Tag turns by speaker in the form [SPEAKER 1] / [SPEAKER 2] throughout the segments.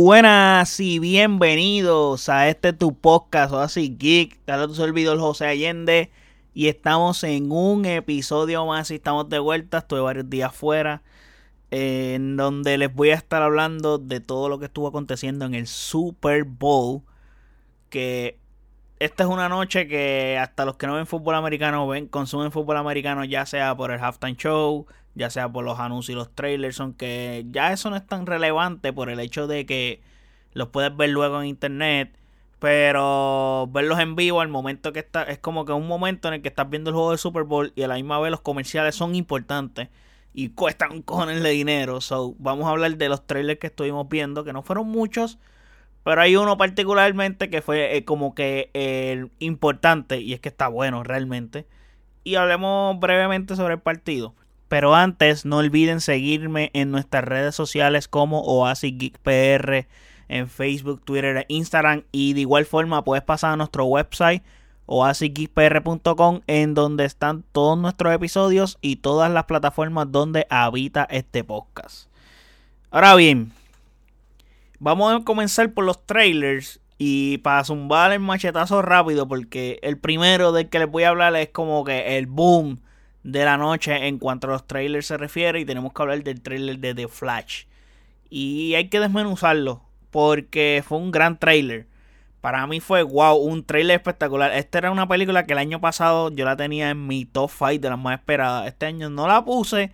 [SPEAKER 1] Buenas y bienvenidos a este tu podcast o así geek. Te tu servidor José Allende y estamos en un episodio más y estamos de vuelta. Estuve varios días fuera en donde les voy a estar hablando de todo lo que estuvo aconteciendo en el Super Bowl. Que esta es una noche que hasta los que no ven fútbol americano ven, consumen fútbol americano ya sea por el halftime show, ya sea por los anuncios y los trailers, aunque ya eso no es tan relevante por el hecho de que los puedes ver luego en internet. Pero verlos en vivo al momento que está, es como que un momento en el que estás viendo el juego de Super Bowl y a la misma vez los comerciales son importantes y cuestan cojones de dinero. So, vamos a hablar de los trailers que estuvimos viendo, que no fueron muchos, pero hay uno particularmente que fue eh, como que importante y es que está bueno realmente. Y hablemos brevemente sobre el partido. Pero antes, no olviden seguirme en nuestras redes sociales como Oasis en Facebook, Twitter e Instagram. Y de igual forma, puedes pasar a nuestro website oasisgeekpr.com en donde están todos nuestros episodios y todas las plataformas donde habita este podcast. Ahora bien, vamos a comenzar por los trailers y para zumbar el machetazo rápido porque el primero del que les voy a hablar es como que el boom de la noche en cuanto a los trailers se refiere y tenemos que hablar del trailer de The Flash. Y hay que desmenuzarlo porque fue un gran trailer. Para mí fue wow, un trailer espectacular. Esta era una película que el año pasado yo la tenía en mi top 5 de las más esperadas. Este año no la puse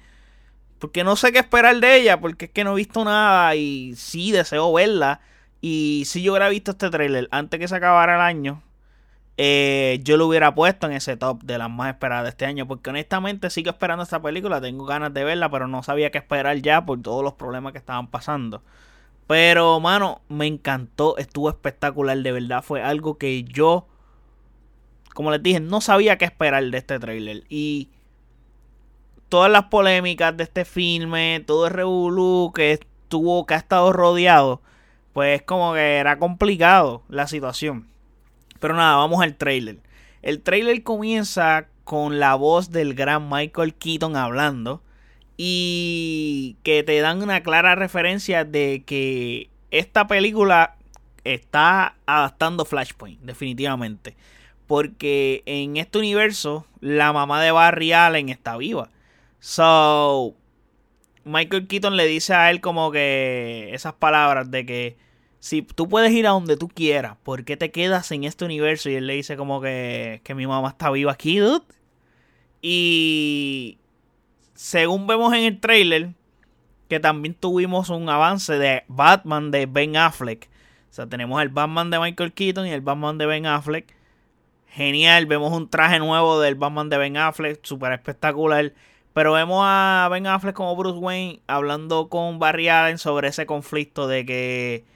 [SPEAKER 1] porque no sé qué esperar de ella, porque es que no he visto nada y sí deseo verla. Y si yo hubiera visto este trailer antes que se acabara el año, eh, yo lo hubiera puesto en ese top de las más esperadas de este año. Porque honestamente sigo esperando esta película, tengo ganas de verla, pero no sabía qué esperar ya por todos los problemas que estaban pasando. Pero, mano, me encantó, estuvo espectacular, de verdad fue algo que yo, como les dije, no sabía qué esperar de este trailer. Y todas las polémicas de este filme, todo el revolú que estuvo, que ha estado rodeado, pues como que era complicado la situación. Pero nada, vamos al trailer. El trailer comienza con la voz del gran Michael Keaton hablando. Y que te dan una clara referencia de que esta película está adaptando Flashpoint, definitivamente. Porque en este universo, la mamá de Barry Allen está viva. So, Michael Keaton le dice a él como que esas palabras de que si tú puedes ir a donde tú quieras, ¿por qué te quedas en este universo? Y él le dice como que, que mi mamá está viva aquí, dude. Y según vemos en el trailer, que también tuvimos un avance de Batman de Ben Affleck. O sea, tenemos el Batman de Michael Keaton y el Batman de Ben Affleck. Genial, vemos un traje nuevo del Batman de Ben Affleck, súper espectacular. Pero vemos a Ben Affleck como Bruce Wayne hablando con Barry Allen sobre ese conflicto de que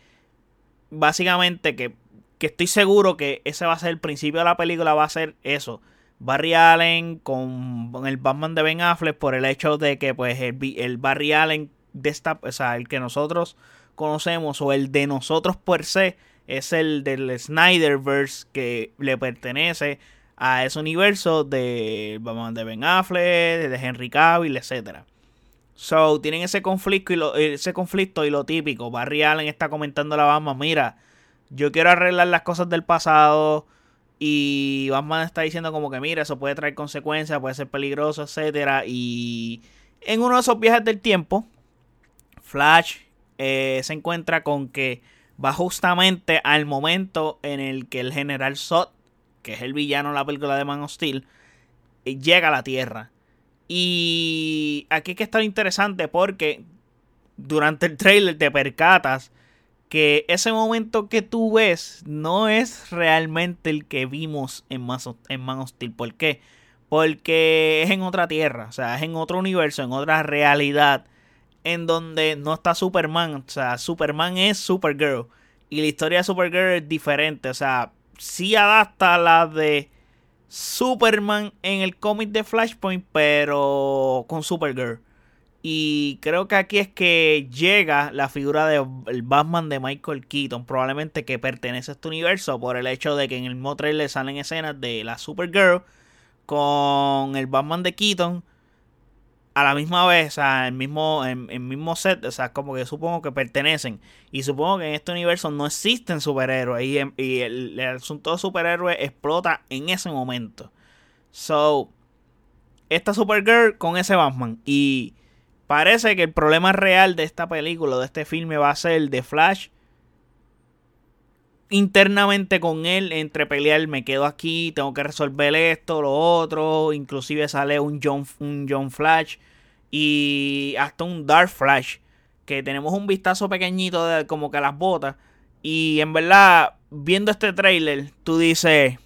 [SPEAKER 1] básicamente que, estoy seguro que ese va a ser el principio de la película, va a ser eso. Barry Allen con, el Batman de Ben Affleck por el hecho de que pues el, el Barry Allen de esta, o sea, el que nosotros conocemos o el de nosotros per se es el del Snyderverse que le pertenece a ese universo de Batman de Ben Affleck, de Henry Cavill, etcétera. So, tienen ese conflicto y lo, ese conflicto y lo típico. Barry Allen está comentando a la Batman, mira, yo quiero arreglar las cosas del pasado. Y Batman está diciendo como que, mira, eso puede traer consecuencias, puede ser peligroso, etcétera. Y en uno de esos viajes del tiempo, Flash eh, se encuentra con que va justamente al momento en el que el general Zod, que es el villano de la película de Man of Steel, eh, llega a la Tierra. Y aquí es que está interesante porque durante el trailer te percatas que ese momento que tú ves no es realmente el que vimos en Man, en Man Steel. ¿Por qué? Porque es en otra tierra, o sea, es en otro universo, en otra realidad, en donde no está Superman. O sea, Superman es Supergirl. Y la historia de Supergirl es diferente. O sea, sí adapta la de Superman en el cómic de Flashpoint, pero con Supergirl. Y creo que aquí es que llega la figura del Batman de Michael Keaton, probablemente que pertenece a este universo, por el hecho de que en el mismo trailer salen escenas de la Supergirl con el Batman de Keaton a la misma vez, o sea, el mismo, en, el mismo set, o sea, como que supongo que pertenecen. Y supongo que en este universo no existen superhéroes. Y, y el, el, asunto de superhéroes explota en ese momento. So, esta Supergirl con ese Batman. Y parece que el problema real de esta película, de este filme, va a ser de Flash internamente con él entre pelear, me quedo aquí, tengo que resolver esto, lo otro, inclusive sale un John, un John Flash y hasta un Dark Flash, que tenemos un vistazo pequeñito de como que las botas y en verdad, viendo este trailer, tú dices,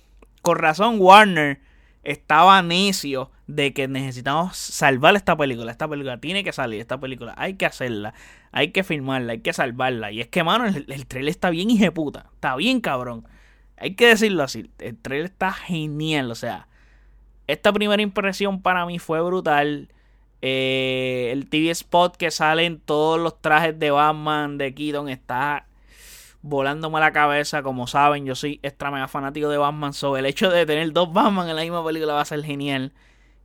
[SPEAKER 1] con razón Warner estaba necio de que necesitamos salvar esta película. Esta película tiene que salir, esta película hay que hacerla, hay que filmarla, hay que salvarla. Y es que, mano, el, trailer está bien puta está bien cabrón. Hay que decirlo así, el trailer está genial, o sea, esta primera impresión para mí fue brutal. Eh, el TV spot que salen todos los trajes de Batman de Keaton está volándome la cabeza. Como saben, yo soy extra mega fanático de Batman. So, el hecho de tener dos Batman en la misma película va a ser genial.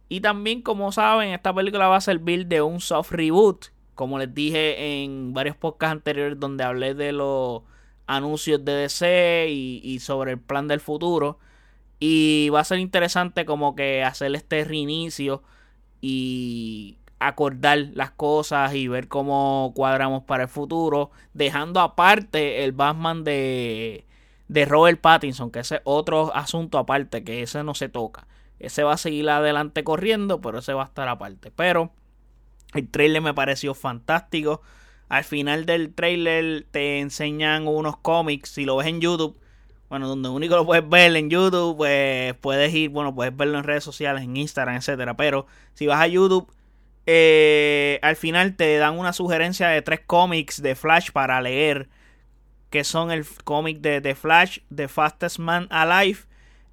[SPEAKER 1] Y también, como saben, esta película va a servir de un soft reboot. Como les dije en varios podcasts anteriores donde hablé de los anuncios de DC y, y sobre el plan del futuro. Y va a ser interesante como que hacer este reinicio y acordar las cosas y ver cómo cuadramos para el futuro, dejando aparte el Batman de, de Robert Pattinson, que ese es otro asunto aparte, que ese no se toca. Ese va a seguir adelante corriendo, pero ese va a estar aparte. Pero el trailer me pareció fantástico. Al final del trailer te enseñan unos cómics, si lo ves en YouTube, bueno, donde único lo puedes ver en YouTube, pues puedes ir, bueno, puedes verlo en redes sociales, en Instagram, etcétera. Pero si vas a YouTube, eh, al final te dan una sugerencia de tres cómics de Flash para leer. Que son el cómic de, The Flash, The Fastest Man Alive.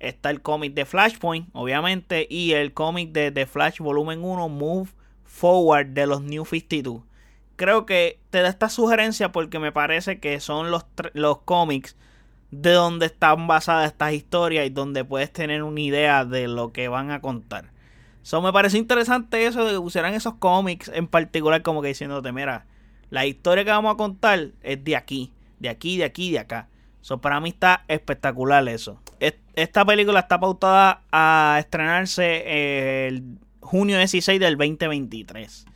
[SPEAKER 1] Está el cómic de Flashpoint, obviamente. Y el cómic de The Flash Volumen 1, Move Forward de los New 52. Creo que te da esta sugerencia porque me parece que son los, los cómics de donde están basadas estas historias y donde puedes tener una idea de lo que van a contar. So, me parece interesante eso de que pusieran esos cómics en particular como que diciéndote, mira, la historia que vamos a contar es de aquí, de aquí, de aquí, de acá. So, para mí está espectacular eso. Esta película está pautada a estrenarse el junio 16 del 2023.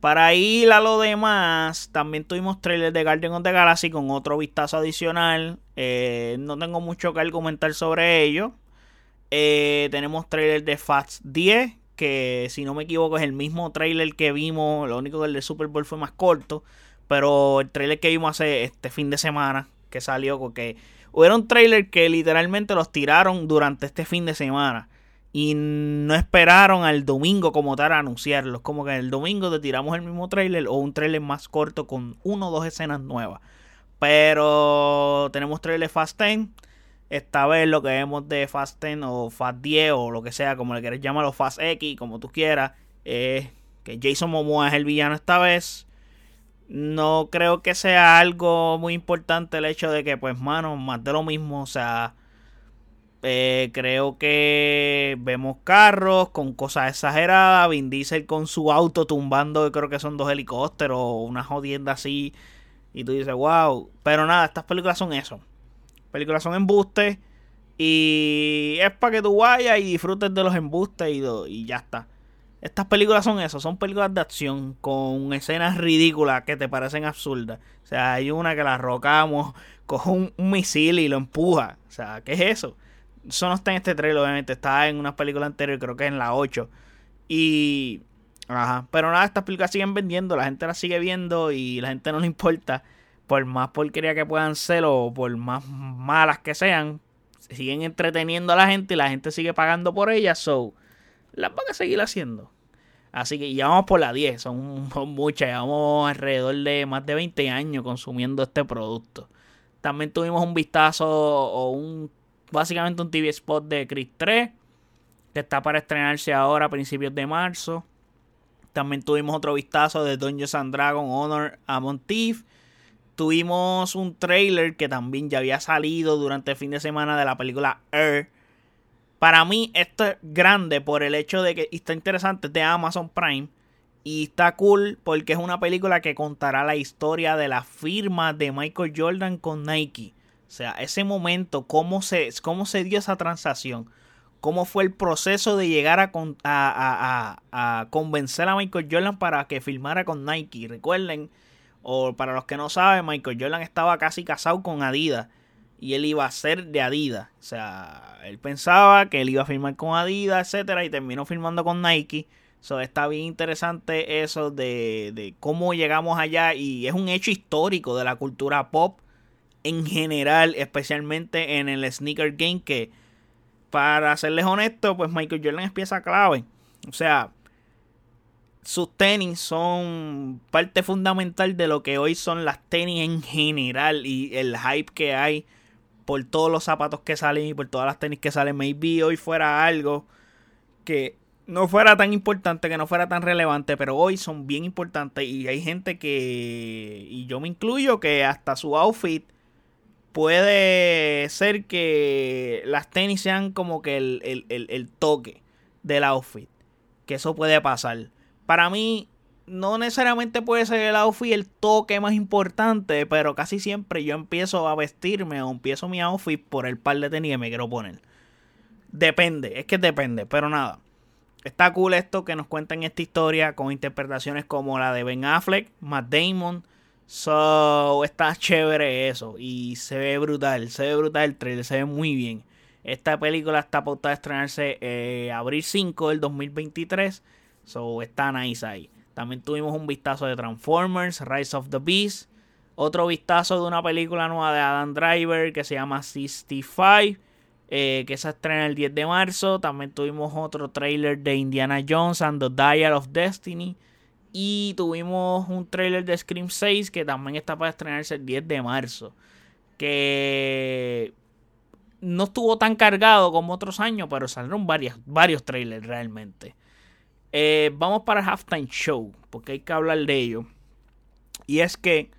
[SPEAKER 1] Para ir a lo demás, también tuvimos trailers de Guardian of the Galaxy con otro vistazo adicional. Eh, no tengo mucho que argumentar sobre ello. Eh, tenemos trailer de Fast 10, que si no me equivoco es el mismo trailer que vimos, lo único que el de Super Bowl fue más corto, pero el trailer que vimos hace este fin de semana que salió, porque hubo un trailer que literalmente los tiraron durante este fin de semana y no esperaron al domingo como tal a anunciarlos, como que el domingo te tiramos el mismo trailer o un trailer más corto con uno o dos escenas nuevas. Pero tenemos trailer Fast 10 esta vez lo que vemos de Fast 10 o Fast 10 o lo que sea, como le quieras llamarlo, Fast X, como tú quieras, es que Jason Momoa es el villano esta vez. No creo que sea algo muy importante el hecho de que, pues, mano, más de lo mismo, o sea, eh, creo que vemos carros con cosas exageradas, Vin Diesel con su auto tumbando, creo que son dos helicópteros, una jodienda así, y tú dices, wow, pero nada, estas películas son eso películas son embustes. Y es para que tú vayas y disfrutes de los embustes y, y ya está. Estas películas son eso, son películas de acción con escenas ridículas que te parecen absurdas. O sea, hay una que la rocamos, coge un, misil y lo empuja. O sea, ¿qué es eso? Eso no está en este trailer, obviamente. Está en una película anterior, creo que en la 8. Y. Ajá. Pero nada, estas películas siguen vendiendo, la gente las sigue viendo y la gente no le importa por más porquería que puedan ser o por más malas que sean, siguen entreteniendo a la gente y la gente sigue pagando por ellas, so las van a seguir haciendo. Así que ya vamos por la 10, son, muchas, llevamos alrededor de más de 20 años consumiendo este producto. También tuvimos un vistazo o un básicamente un TV spot de Chris 3 que está para estrenarse ahora a principios de marzo. También tuvimos otro vistazo de Dungeons and Dragons Honor a Montif Tuvimos un trailer que también ya había salido durante el fin de semana de la película Air. Para mí esto es grande por el hecho de que está interesante de Amazon Prime Y está cool porque es una película que contará la historia de la firma de Michael Jordan con Nike. O sea, ese momento, cómo se, cómo se dio esa transacción, cómo fue el proceso de llegar a, a, a, convencer a Michael Jordan para que firmara con Nike. Recuerden, o para los que no saben, Michael Jordan estaba casi casado con Adidas y él iba a ser de Adidas. O sea, él pensaba que él iba a firmar con Adidas, etcétera, y terminó firmando con Nike. So, está bien interesante eso de, de, cómo llegamos allá y es un hecho histórico de la cultura pop en general, especialmente en el sneaker game que, para serles honesto, pues Michael Jordan es pieza clave. O sea, sus tenis son parte fundamental de lo que hoy son las tenis en general y el hype que hay por todos los zapatos que salen y por todas las tenis que salen. Maybe hoy fuera algo que no fuera tan importante, que no fuera tan relevante, pero hoy son bien importantes y hay gente que, y yo me incluyo, que hasta su outfit puede ser que las tenis sean como que el, el toque del outfit, que eso puede pasar. Para mí, no necesariamente puede ser el outfit el toque más importante, pero casi siempre yo empiezo a vestirme o empiezo mi outfit por el par de tenis que me quiero poner. Depende, es que depende, pero nada. Está cool esto que nos cuentan esta historia con interpretaciones como la de Ben Affleck, Matt Damon. So, está chévere eso. Y se ve brutal, se ve brutal el trailer, se ve muy bien. Esta película está pautada a estrenarse eh, abril 5 del 2023. So, está nice ahí. También tuvimos un vistazo de Transformers, Rise of the Beast. Otro vistazo de una película nueva de Adam Driver que se llama 65. Eh, que se estrena el 10 de marzo. También tuvimos otro trailer de Indiana Jones and the Dial of Destiny. Y tuvimos un trailer de Scream 6 que también está para estrenarse el 10 de marzo. Que no estuvo tan cargado como otros años, pero salieron varios, varios trailers realmente. Eh, vamos para el halftime show, porque hay que hablar de ello. Y es que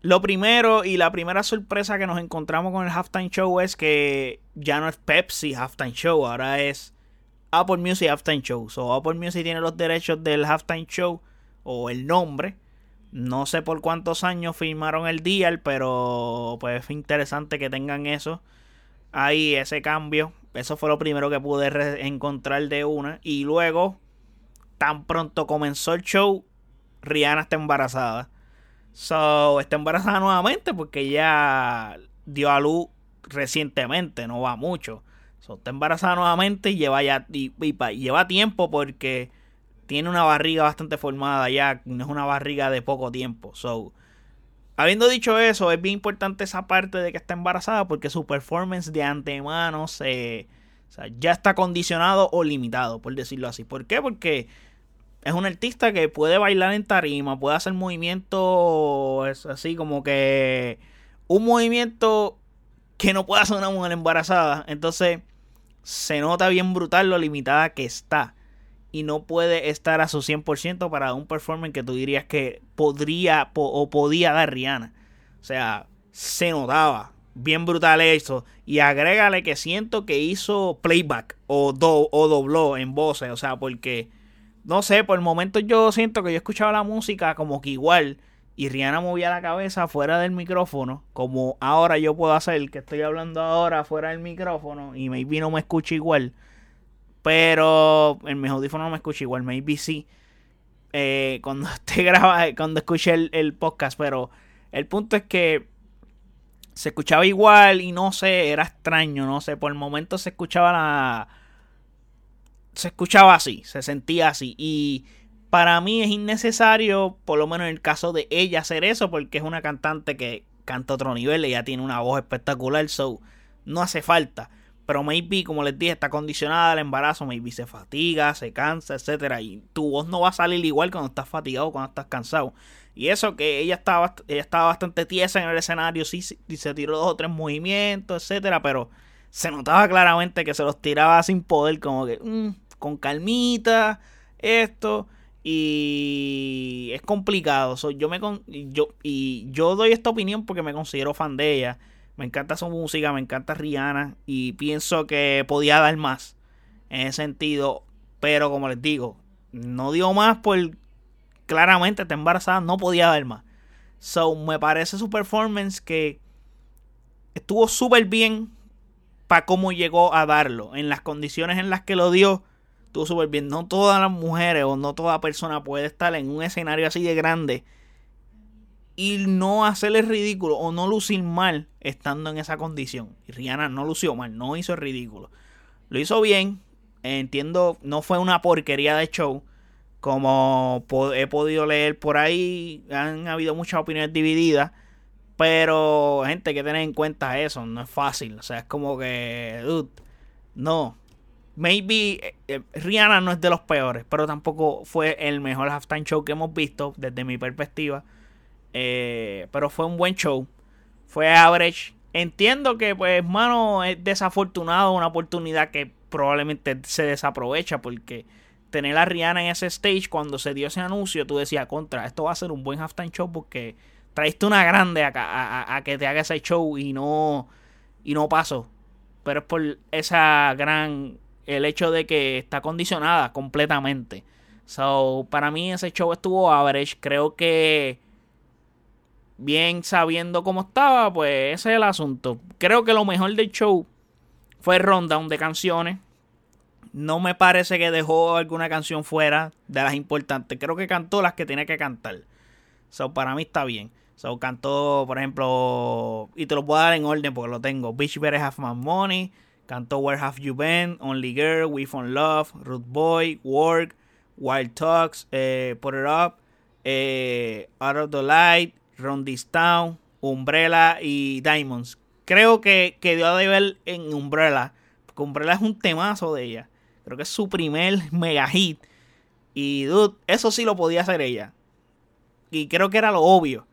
[SPEAKER 1] lo primero y la primera sorpresa que nos encontramos con el halftime show es que ya no es Pepsi halftime show, ahora es Apple Music halftime show. So Apple Music tiene los derechos del halftime show o el nombre. No sé por cuántos años firmaron el deal, pero pues es interesante que tengan eso. Ahí ese cambio. Eso fue lo primero que pude encontrar de una. Y luego, tan pronto comenzó el show, Rihanna está embarazada. So, está embarazada nuevamente porque ella dio a luz recientemente, no va mucho. So, está embarazada nuevamente y lleva ya y, lleva tiempo porque tiene una barriga bastante formada ya, no es una barriga de poco tiempo. So, habiendo dicho eso, es bien importante esa parte de que está embarazada porque su performance de antemano se, ya está condicionado o limitado, por decirlo así. ¿Por qué? Porque es un artista que puede bailar en tarima, puede hacer movimientos así como que un movimiento que no puede hacer una mujer embarazada. Entonces se nota bien brutal lo limitada que está. Y no puede estar a su 100% para un performance que tú dirías que podría o podía dar Rihanna. O sea, se notaba bien brutal eso. Y agrégale que siento que hizo playback o, do, o dobló en voces. O sea, porque no sé, por el momento yo siento que yo escuchaba la música como que igual y Rihanna movía la cabeza fuera del micrófono, como ahora yo puedo hacer, que estoy hablando ahora fuera del micrófono y maybe no me escucha igual, pero el mi audífono no me escucha igual, maybe sí, eh, cuando esté grabando, cuando escuché el, el podcast, pero el punto es que se escuchaba igual y no sé, era extraño, no sé, por el momento se escuchaba la se escuchaba así, se sentía así. Y para mí es innecesario, por lo menos en el caso de ella, hacer eso, porque es una cantante que canta otro nivel, ella tiene una voz espectacular, so no hace falta. Pero maybe, como les dije, está condicionada al embarazo, maybe se fatiga, se cansa, etcétera, y tu voz no va a salir igual cuando estás fatigado, cuando estás cansado. Y eso que ella estaba, ella estaba bastante tiesa en el escenario, sí, sí se tiró dos o tres movimientos, etcétera, pero se notaba claramente que se los tiraba sin poder, como que mm, con calmita, esto. Y es complicado. yo me yo, y yo doy esta opinión porque me considero fan de ella. Me encanta su música, me encanta Rihanna. Y pienso que podía dar más en ese sentido. Pero como les digo, no dio más por claramente está embarazada, no podía dar más. So, me parece su performance que estuvo súper bien para cómo llegó a darlo. En las condiciones en las que lo dio, estuvo súper bien. No todas las mujeres o no toda persona puede estar en un escenario así de grande y no hacerle ridículo o no lucir mal estando en esa condición. Y Rihanna no lució mal, no hizo ridículo. Lo hizo bien, entiendo, no fue una porquería de show. Como he podido leer por ahí, han habido muchas opiniones divididas. Pero, gente, hay que tener en cuenta eso. No es fácil. O sea, es como que. Dude, no. Maybe eh, eh, Rihanna no es de los peores. Pero tampoco fue el mejor halftime show que hemos visto. Desde mi perspectiva. Eh, pero fue un buen show. Fue average. Entiendo que, pues, mano, es desafortunado. Una oportunidad que probablemente se desaprovecha. Porque tener a Rihanna en ese stage, cuando se dio ese anuncio, tú decías, contra, esto va a ser un buen halftime show. Porque traiste una grande a, a, que te haga ese show y no, y no pasó. Pero es por esa gran, el hecho de que está condicionada completamente. So, para mí ese show estuvo average. Creo que bien sabiendo cómo estaba, pues ese es el asunto. Creo que lo mejor del show fue el rundown de canciones. No me parece que dejó alguna canción fuera de las importantes. Creo que cantó las que tenía que cantar. So, para mí está bien. So, cantó, por ejemplo, y te lo puedo dar en orden porque lo tengo. Bitch Better Have My Money. Cantó Where Have You Been, Only Girl, We Found Love, Root Boy, Work, Wild Talks, eh, Put It Up, eh, Out of the Light, Run This Town, Umbrella y Diamonds. Creo que, que dio a ver en Umbrella, porque Umbrella es un temazo de ella. Creo que es su primer mega hit. Y dude, eso sí lo podía hacer ella. Y creo que era lo obvio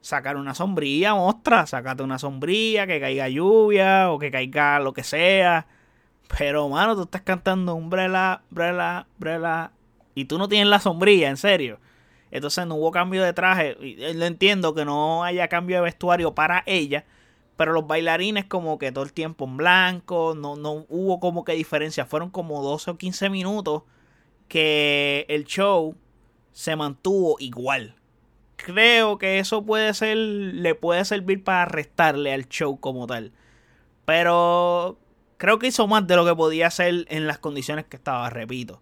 [SPEAKER 1] sacar una sombrilla, mostra, sacate una sombrilla, que caiga lluvia o que caiga lo que sea. Pero, mano, tú estás cantando umbrella, umbrella, umbrella y tú no tienes la sombrilla, en serio. Entonces no hubo cambio de traje. Lo entiendo que no haya cambio de vestuario para ella. Pero los bailarines como que todo el tiempo en blanco. No, no hubo como que diferencia. Fueron como 12 o 15 minutos que el show se mantuvo igual creo que eso puede ser, le puede servir para restarle al show como tal. Pero creo que hizo más de lo que podía hacer en las condiciones que estaba, repito.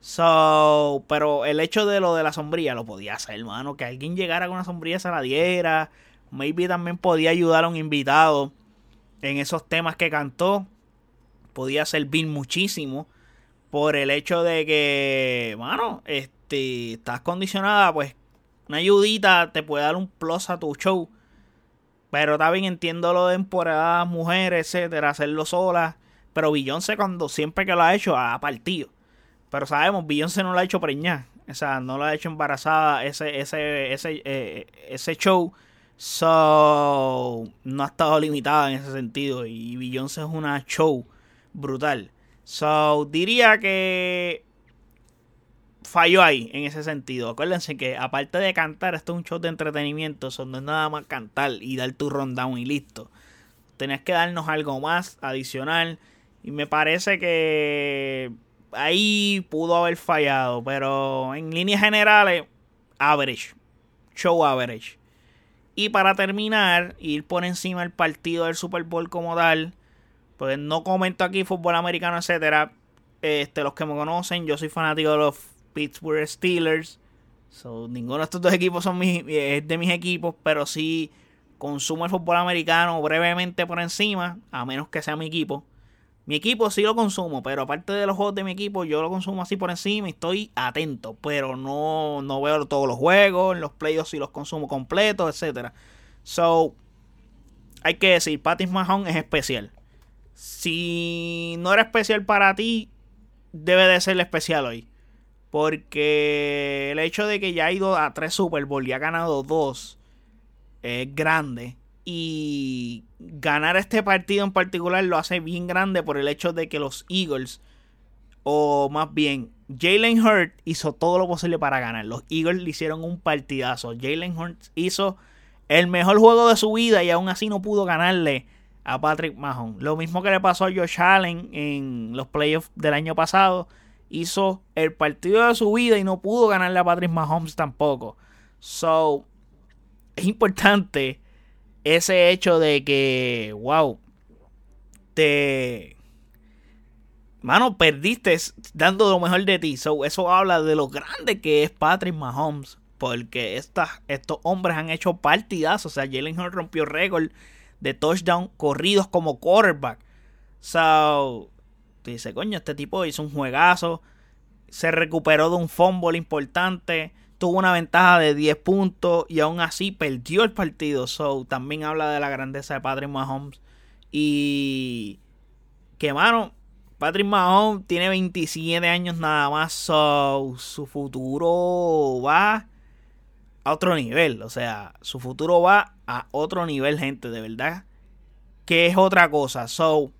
[SPEAKER 1] So, pero el hecho de lo de la sombría lo podía hacer, hermano. Que alguien llegara con una sombrilla se la diera. Maybe también podía ayudar a un invitado en esos temas que cantó. Podía servir muchísimo. Por el hecho de que, mano, este, estás condicionada, pues una ayudita te puede dar un plus a tu show. Pero también entiendo lo de temporadas, mujeres, etcétera, hacerlo sola. Pero Beyoncé cuando siempre que lo ha hecho ha partido. Pero sabemos, Beyoncé no lo ha hecho preñar. O sea, no lo ha hecho embarazada ese, ese, ese, eh, ese show. So, no ha estado limitada en ese sentido. Y Beyoncé es una show brutal. So, diría que falló ahí en ese sentido. Acuérdense que aparte de cantar, esto es un show de entretenimiento, eso no es nada más cantar y dar tu rundown y listo. Tenés que darnos algo más adicional. Y me parece que ahí pudo haber fallado. Pero en líneas generales, average. Show average. Y para terminar, ir por encima del partido del Super Bowl como tal. Pues no comento aquí fútbol americano, etcétera. Este, los que me conocen, yo soy fanático de los Pittsburgh Steelers. So, ninguno de estos dos equipos son de mis equipos, pero sí consumo el fútbol americano brevemente por encima, a menos que sea mi equipo. Mi equipo sí lo consumo, pero aparte de los juegos de mi equipo, yo lo consumo así por encima y estoy atento, pero no, no veo todos los juegos, los playoffs sí los consumo completos, etc. So, hay que decir, Patis Mahon es especial. Si no era especial para ti, debe de ser especial hoy. Porque el hecho de que ya ha ido a tres Super Bowl y ha ganado dos es grande. Y ganar este partido en particular lo hace bien grande por el hecho de que los Eagles, o más bien, Jalen Hurt hizo todo lo posible para ganar. Los Eagles le hicieron un partidazo. Jalen Hurt hizo el mejor juego de su vida y aún así no pudo ganarle a Patrick Mahomes. Lo mismo que le pasó a Josh Allen en los playoffs del año pasado hizo el partido de su vida y no pudo ganarle a Patrick Mahomes tampoco. So, es importante ese hecho de que, wow, te... Mano, perdiste dando lo mejor de ti. So, eso habla de lo grande que es Patrick Mahomes. Porque estos hombres han hecho partidazos. O sea, Jalen Hurts rompió récord de touchdown corridos como quarterback. So, tú coño, este tipo hizo un juegazo. Se recuperó de un fumble importante. Tuvo una ventaja de 10 puntos y aún así perdió el partido. So, también habla de la grandeza de Patrick Mahomes. Y que, mano, Patrick Mahomes tiene 27 años nada más. So, su futuro va a otro nivel. O sea, su futuro va a otro nivel, gente, de verdad. Que es otra cosa. So,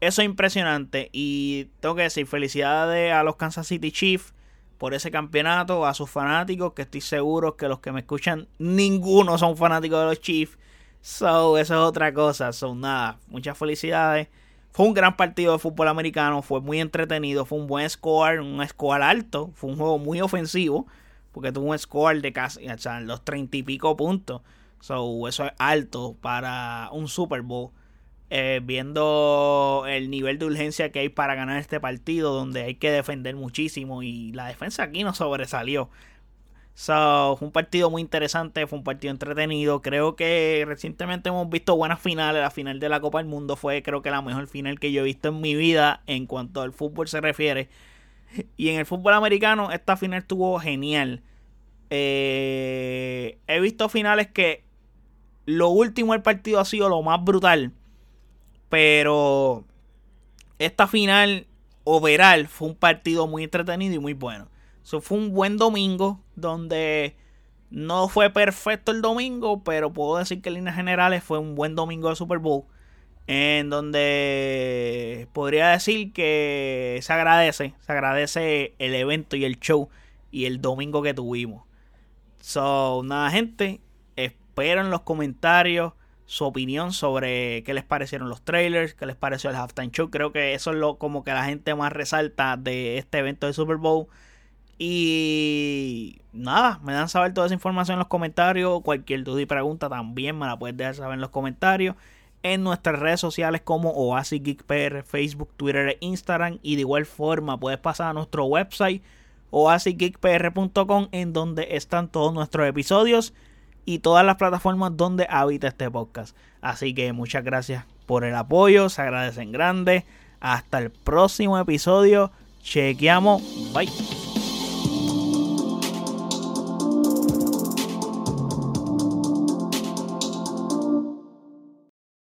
[SPEAKER 1] eso es impresionante. Y tengo que decir, felicidades a los Kansas City Chiefs por ese campeonato, a sus fanáticos, que estoy seguro que los que me escuchan, ninguno son fanáticos de los Chiefs. So, eso es otra cosa. Son nada, muchas felicidades. Fue un gran partido de fútbol americano, fue muy entretenido, fue un buen score, un score alto, fue un juego muy ofensivo, porque tuvo un score de casi, los treinta y pico puntos. So, eso es alto para un Super Bowl. Eh, viendo el nivel de urgencia que hay para ganar este partido, donde hay que defender muchísimo y la defensa aquí no sobresalió. So, fue un partido muy interesante, fue un partido entretenido. Creo que recientemente hemos visto buenas finales. La final de la Copa del Mundo fue, creo que, la mejor final que yo he visto en mi vida en cuanto al fútbol se refiere. Y en el fútbol americano, esta final estuvo genial. Eh, he visto finales que lo último del partido ha sido lo más brutal. Pero esta final overall fue un partido muy entretenido y muy bueno. Eso fue un buen domingo donde no fue perfecto el domingo, pero puedo decir que en líneas generales fue un buen domingo de Super Bowl. En donde podría decir que se agradece, se agradece el evento y el show y el domingo que tuvimos. So, nada, gente, espero en los comentarios su opinión sobre qué les parecieron los trailers, qué les pareció el halftime show. Creo que eso es lo como que la gente más resalta de este evento de Super Bowl. Y nada, me dan saber toda esa información en los comentarios. Cualquier duda y pregunta también me la puedes dejar saber en los comentarios. En nuestras redes sociales como Oasis Geek PR, Facebook, Twitter e Instagram. Y de igual forma puedes pasar a nuestro website oasisgeekpr.com en donde están todos nuestros episodios y todas las plataformas donde habita este podcast. Así que muchas gracias por el apoyo, se agradecen grande. Hasta el próximo episodio. Chequeamos. Bye.